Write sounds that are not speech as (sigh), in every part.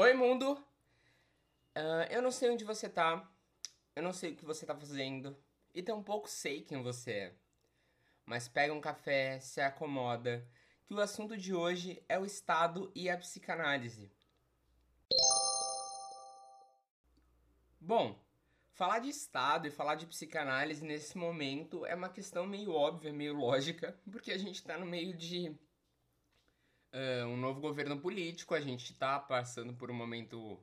Oi, mundo! Uh, eu não sei onde você tá, eu não sei o que você tá fazendo, e tampouco sei quem você é. Mas pega um café, se acomoda, que o assunto de hoje é o Estado e a psicanálise. Bom, falar de Estado e falar de psicanálise nesse momento é uma questão meio óbvia, meio lógica, (laughs) porque a gente tá no meio de uh, um novo governo político, a gente está passando por um momento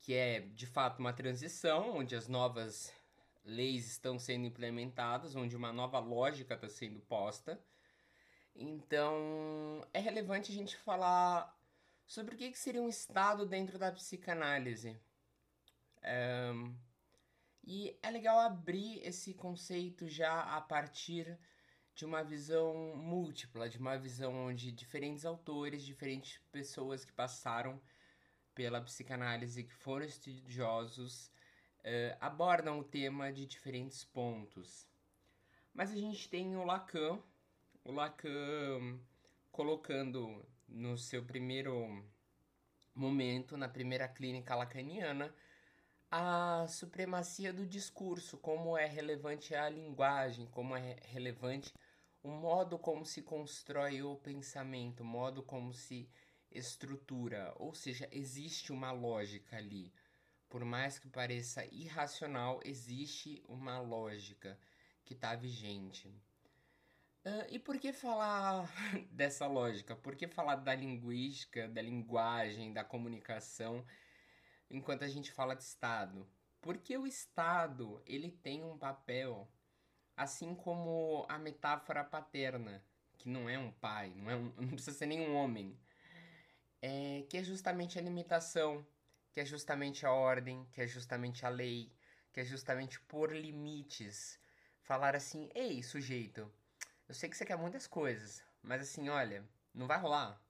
que é de fato uma transição, onde as novas leis estão sendo implementadas, onde uma nova lógica está sendo posta. Então é relevante a gente falar sobre o que seria um Estado dentro da psicanálise. Um, e é legal abrir esse conceito já a partir de uma visão múltipla, de uma visão onde diferentes autores, diferentes pessoas que passaram pela psicanálise, que foram estudiosos, uh, abordam o tema de diferentes pontos. Mas a gente tem o Lacan, o Lacan colocando no seu primeiro momento, na primeira clínica lacaniana, a supremacia do discurso, como é relevante a linguagem, como é relevante o modo como se constrói o pensamento, o modo como se estrutura, ou seja, existe uma lógica ali. Por mais que pareça irracional, existe uma lógica que está vigente. Uh, e por que falar (laughs) dessa lógica? Por que falar da linguística, da linguagem, da comunicação, enquanto a gente fala de Estado? Porque o Estado ele tem um papel Assim como a metáfora paterna, que não é um pai, não, é um, (laughs) não precisa ser nenhum homem, é, que é justamente a limitação, que é justamente a ordem, que é justamente a lei, que é justamente por limites. Falar assim, ei, sujeito, eu sei que você quer muitas coisas, mas assim, olha, não vai rolar.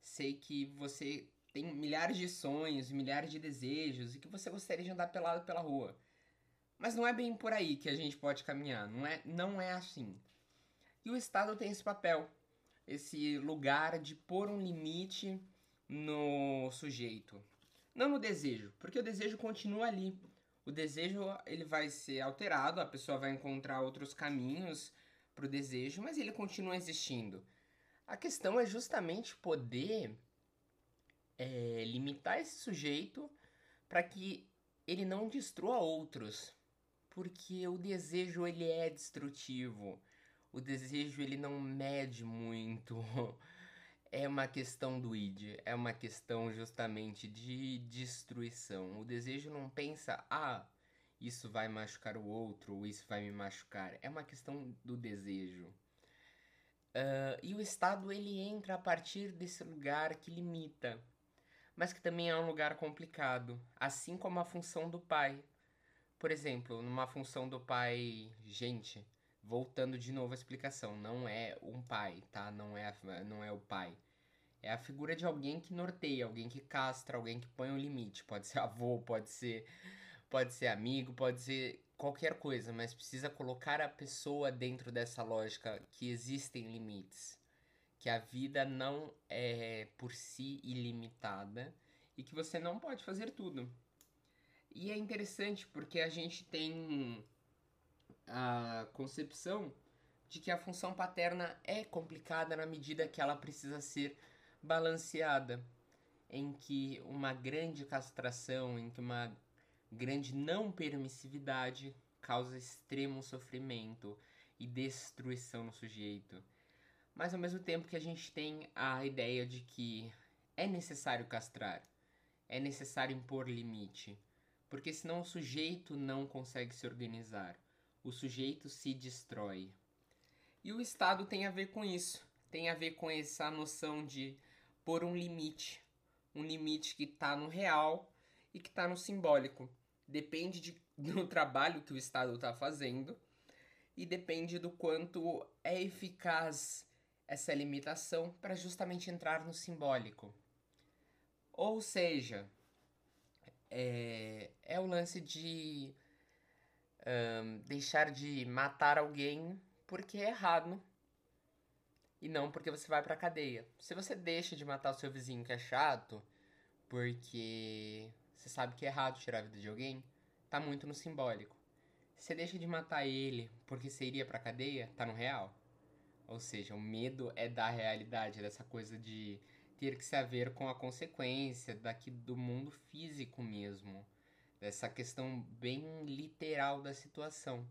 Sei que você tem milhares de sonhos, milhares de desejos e que você gostaria de andar pelado pela rua. Mas não é bem por aí que a gente pode caminhar, não é, não é assim. E o Estado tem esse papel, esse lugar de pôr um limite no sujeito. Não no desejo, porque o desejo continua ali. O desejo ele vai ser alterado, a pessoa vai encontrar outros caminhos para o desejo, mas ele continua existindo. A questão é justamente poder é, limitar esse sujeito para que ele não destrua outros porque o desejo ele é destrutivo. O desejo ele não mede muito. (laughs) É uma questão do id, é uma questão justamente de destruição. O desejo não pensa, ah, isso vai machucar o outro, ou isso vai me machucar. É uma questão do desejo. Uh, e o Estado ele entra a partir desse lugar que limita, mas que também é um lugar complicado, assim como a função do pai. Por exemplo, numa função do pai, gente, voltando de novo à explicação, não é um pai, tá? Não é, não é o pai. É a figura de alguém que norteia, alguém que castra, alguém que põe um limite. Pode ser (laughs) avô, pode ser, pode ser amigo, pode ser qualquer coisa, mas precisa colocar a pessoa dentro dessa lógica que existem limites, que a vida não é por si ilimitada e que você não pode fazer tudo. E é interessante porque a gente tem a concepção de que a função paterna é complicada na medida que ela precisa ser balanceada, em que uma grande castração, em que uma grande não permissividade causa extremo sofrimento e destruição no sujeito. Mas ao mesmo tempo que a gente tem a ideia de que é necessário castrar, é necessário impor limite porque senão o sujeito não consegue se organizar, o sujeito se destrói. E o Estado tem a ver com isso, tem a ver com essa noção de pôr um limite, um limite que está no real e que está no simbólico. Depende de, (laughs) do trabalho que o Estado está fazendo e depende do quanto é eficaz essa limitação para justamente entrar no simbólico. Ou seja, é, é o lance de um, deixar de matar alguém porque é errado e não porque você vai pra cadeia. Se você deixa de matar o seu vizinho que é chato, Porque você sabe que é errado tirar a vida de alguém, tá muito no simbólico. Você deixa de matar ele porque você iria pra cadeia, tá no real. Ou seja, o medo é da realidade, dessa coisa de ter que se haver com a consequência daqui do mundo físico mesmo. Dessa questão bem literal da situação.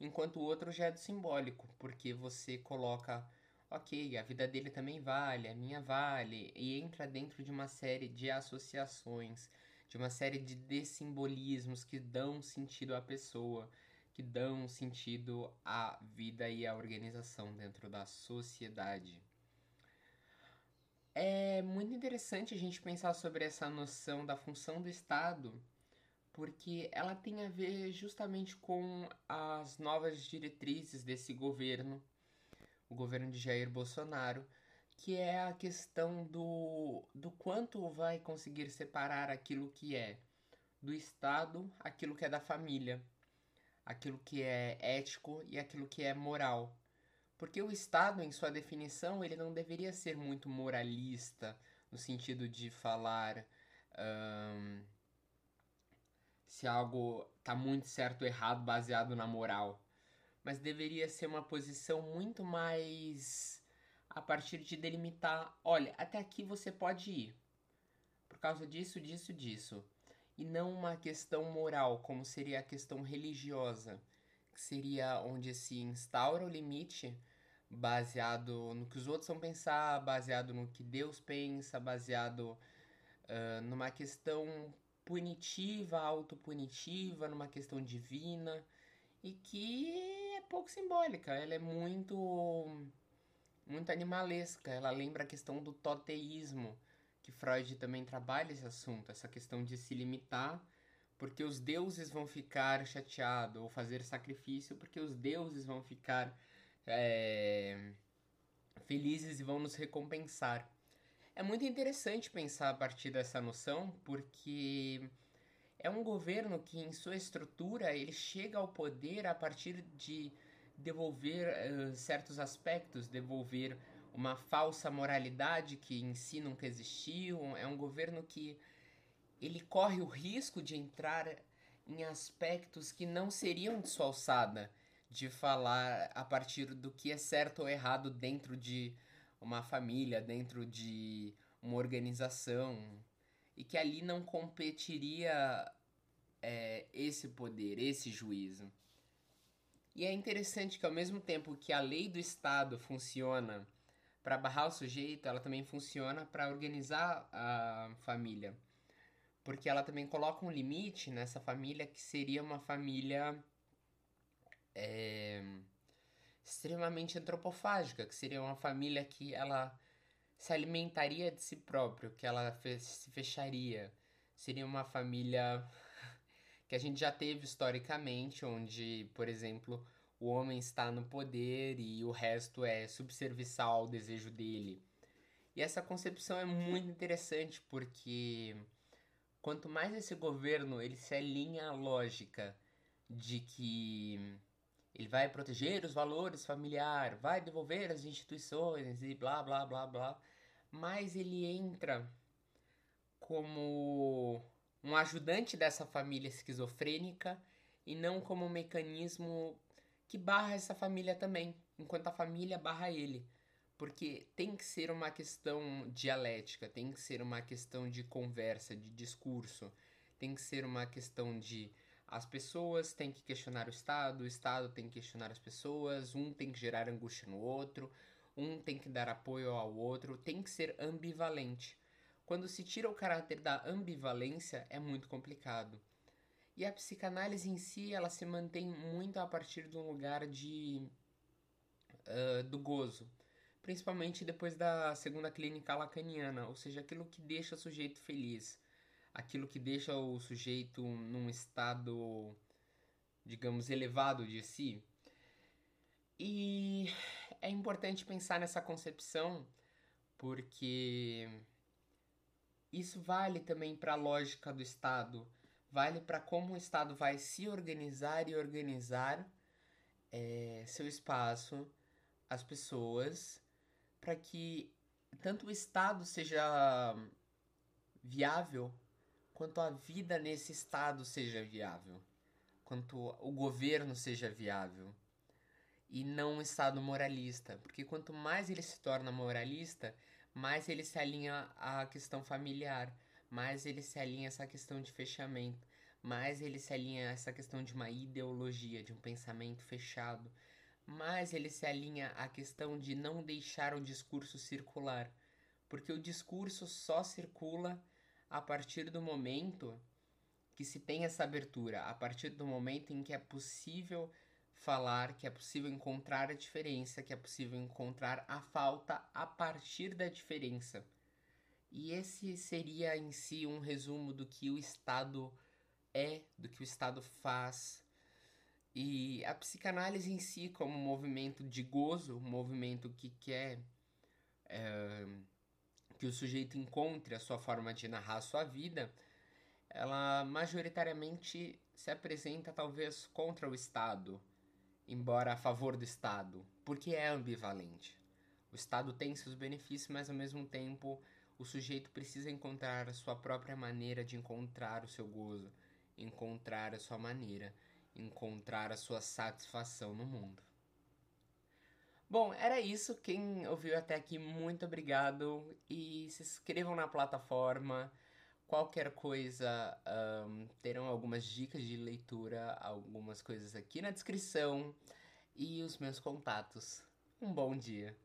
Enquanto o outro já é do simbólico, porque você coloca, ok, a vida dele também vale, a minha vale, e entra dentro de uma série de associações, de uma série de dessimbolismos que dão sentido à pessoa, que dão sentido à vida e à organização dentro da sociedade. É muito interessante a gente pensar sobre essa noção da função do Estado, porque ela tem a ver justamente com as novas diretrizes desse governo, o governo de Jair Bolsonaro, que é a questão do, do quanto vai conseguir separar aquilo que é do Estado, aquilo que é da família aquilo que é ético e aquilo que é moral. Porque o Estado, em sua definição, ele não deveria ser muito moralista, no sentido de falar um, se algo está muito certo ou errado baseado na moral. Mas deveria ser uma posição muito mais a partir de delimitar: olha, até aqui você pode ir. Por causa disso, disso, disso e não uma questão moral, como seria a questão religiosa, que seria onde se instaura o limite baseado no que os outros vão pensar, baseado no que Deus pensa, baseado uh, numa questão punitiva, autopunitiva, numa questão divina, e que é pouco simbólica, ela é muito muito animalesca, ela lembra a questão do toteísmo, que Freud também trabalha esse assunto, essa questão de se limitar, porque os deuses vão ficar chateados, ou fazer sacrifício, porque os deuses vão ficar é, felizes e vão nos recompensar. É muito interessante pensar a partir dessa noção, porque é um governo que, em sua estrutura, ele chega ao poder a partir de devolver uh, certos aspectos, devolver uma falsa moralidade que si nunca existiu. É um governo que ele corre o risco de entrar em aspectos que não seriam de sua alçada, de falar a partir do que é certo ou errado dentro de uma família, dentro de uma organização, e que ali não competiria é, esse poder, esse juízo. E é interessante que ao mesmo tempo que a lei do Estado funciona para barrar o sujeito, ela também funciona para organizar a família. Porque ela também coloca um limite nessa família que seria uma família é, extremamente antropofágica, que seria uma família que ela se alimentaria de si próprio, que ela se fecharia. Seria uma família (laughs) que a gente já teve historicamente, onde, por exemplo, o homem está no poder e o resto é subserviçal ao desejo dele. E essa concepção é muito interessante porque quanto mais esse governo ele se alinha à lógica de que ele vai proteger os valores familiares, vai devolver as instituições e blá blá blá blá, mais ele entra como um ajudante dessa família esquizofrênica e não como um mecanismo que barra essa família também, enquanto a família barra ele. Porque tem que ser uma questão dialética, tem que ser uma questão de conversa, de discurso, tem que ser uma questão de as pessoas têm que questionar o Estado, o Estado tem que questionar as pessoas, um tem que gerar angústia no outro, um tem que dar apoio ao outro, tem que ser ambivalente. Quando se tira o caráter da ambivalência, é muito complicado. E a psicanálise em si, ela se mantém muito a partir de um lugar de uh, do gozo, principalmente depois da segunda clínica lacaniana, ou seja, aquilo que deixa o sujeito feliz, aquilo que deixa o sujeito num estado, digamos, elevado de si. E é importante pensar nessa concepção porque isso vale também para a lógica do Estado vale para como o Estado vai se organizar e organizar é, seu espaço, as pessoas, para que tanto o Estado seja viável quanto a vida nesse estado seja viável, quanto o governo seja viável e não um estado moralista, porque quanto mais ele se torna moralista, mais ele se alinha à questão familiar, mais ele se alinha a essa questão de fechamento, mais ele se alinha a essa questão de uma ideologia, de um pensamento fechado, mais ele se alinha à questão de não deixar o discurso circular, porque o discurso só circula a partir do momento que se tem essa abertura, a partir do momento em que é possível falar, que é possível encontrar a diferença, que é possível encontrar a falta a partir da diferença. E esse seria em si um resumo do que o Estado é, do que o Estado faz. E a psicanálise em si, como um movimento de gozo, um movimento que quer é, que o sujeito encontre a sua forma de narrar a sua vida, ela majoritariamente se apresenta talvez contra o Estado, embora a favor do Estado, porque é ambivalente. O Estado tem seus benefícios, mas ao mesmo tempo o sujeito precisa encontrar a sua própria maneira de encontrar o seu gozo, encontrar a sua maneira, encontrar a sua satisfação no mundo. Bom, era isso. Quem ouviu até aqui, muito obrigado. E se inscrevam na plataforma. Qualquer coisa, um, terão algumas dicas de leitura, algumas coisas aqui na descrição e os meus contatos. Um bom dia.